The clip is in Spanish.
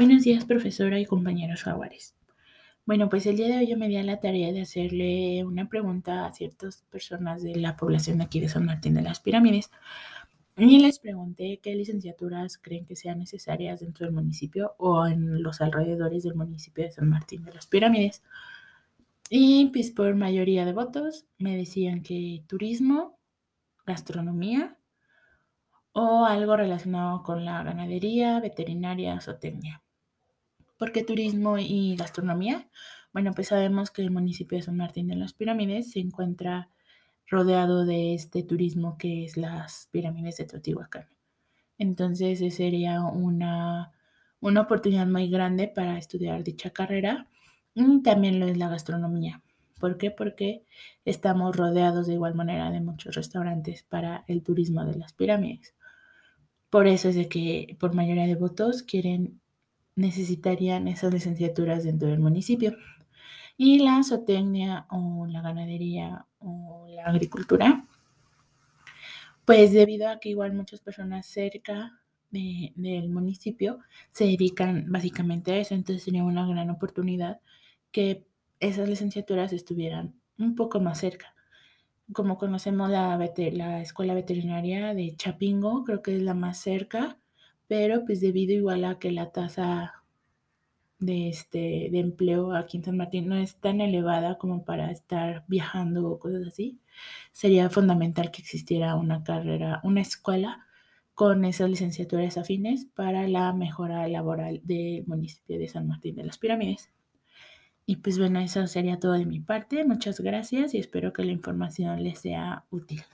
Buenos días, profesora y compañeros jaguares. Bueno, pues el día de hoy yo me di a la tarea de hacerle una pregunta a ciertas personas de la población de aquí de San Martín de las Pirámides. Y les pregunté qué licenciaturas creen que sean necesarias dentro del municipio o en los alrededores del municipio de San Martín de las Pirámides. Y pues por mayoría de votos me decían que turismo, gastronomía o algo relacionado con la ganadería, veterinaria, zootecnia. ¿Por qué turismo y gastronomía? Bueno, pues sabemos que el municipio de San Martín de las Pirámides se encuentra rodeado de este turismo que es las pirámides de Teotihuacán. Entonces, sería una, una oportunidad muy grande para estudiar dicha carrera. Y también lo es la gastronomía. ¿Por qué? Porque estamos rodeados de igual manera de muchos restaurantes para el turismo de las pirámides. Por eso es de que por mayoría de votos quieren, necesitarían esas licenciaturas dentro del municipio. Y la zootecnia o la ganadería o la agricultura, pues debido a que igual muchas personas cerca del municipio se dedican básicamente a eso, entonces sería una gran oportunidad que esas licenciaturas estuvieran un poco más cerca como conocemos la, la escuela veterinaria de Chapingo, creo que es la más cerca, pero pues debido igual a que la tasa de, este, de empleo aquí en San Martín no es tan elevada como para estar viajando o cosas así, sería fundamental que existiera una carrera, una escuela con esas licenciaturas afines para la mejora laboral del municipio de San Martín de las Pirámides. Y pues bueno, eso sería todo de mi parte. Muchas gracias y espero que la información les sea útil.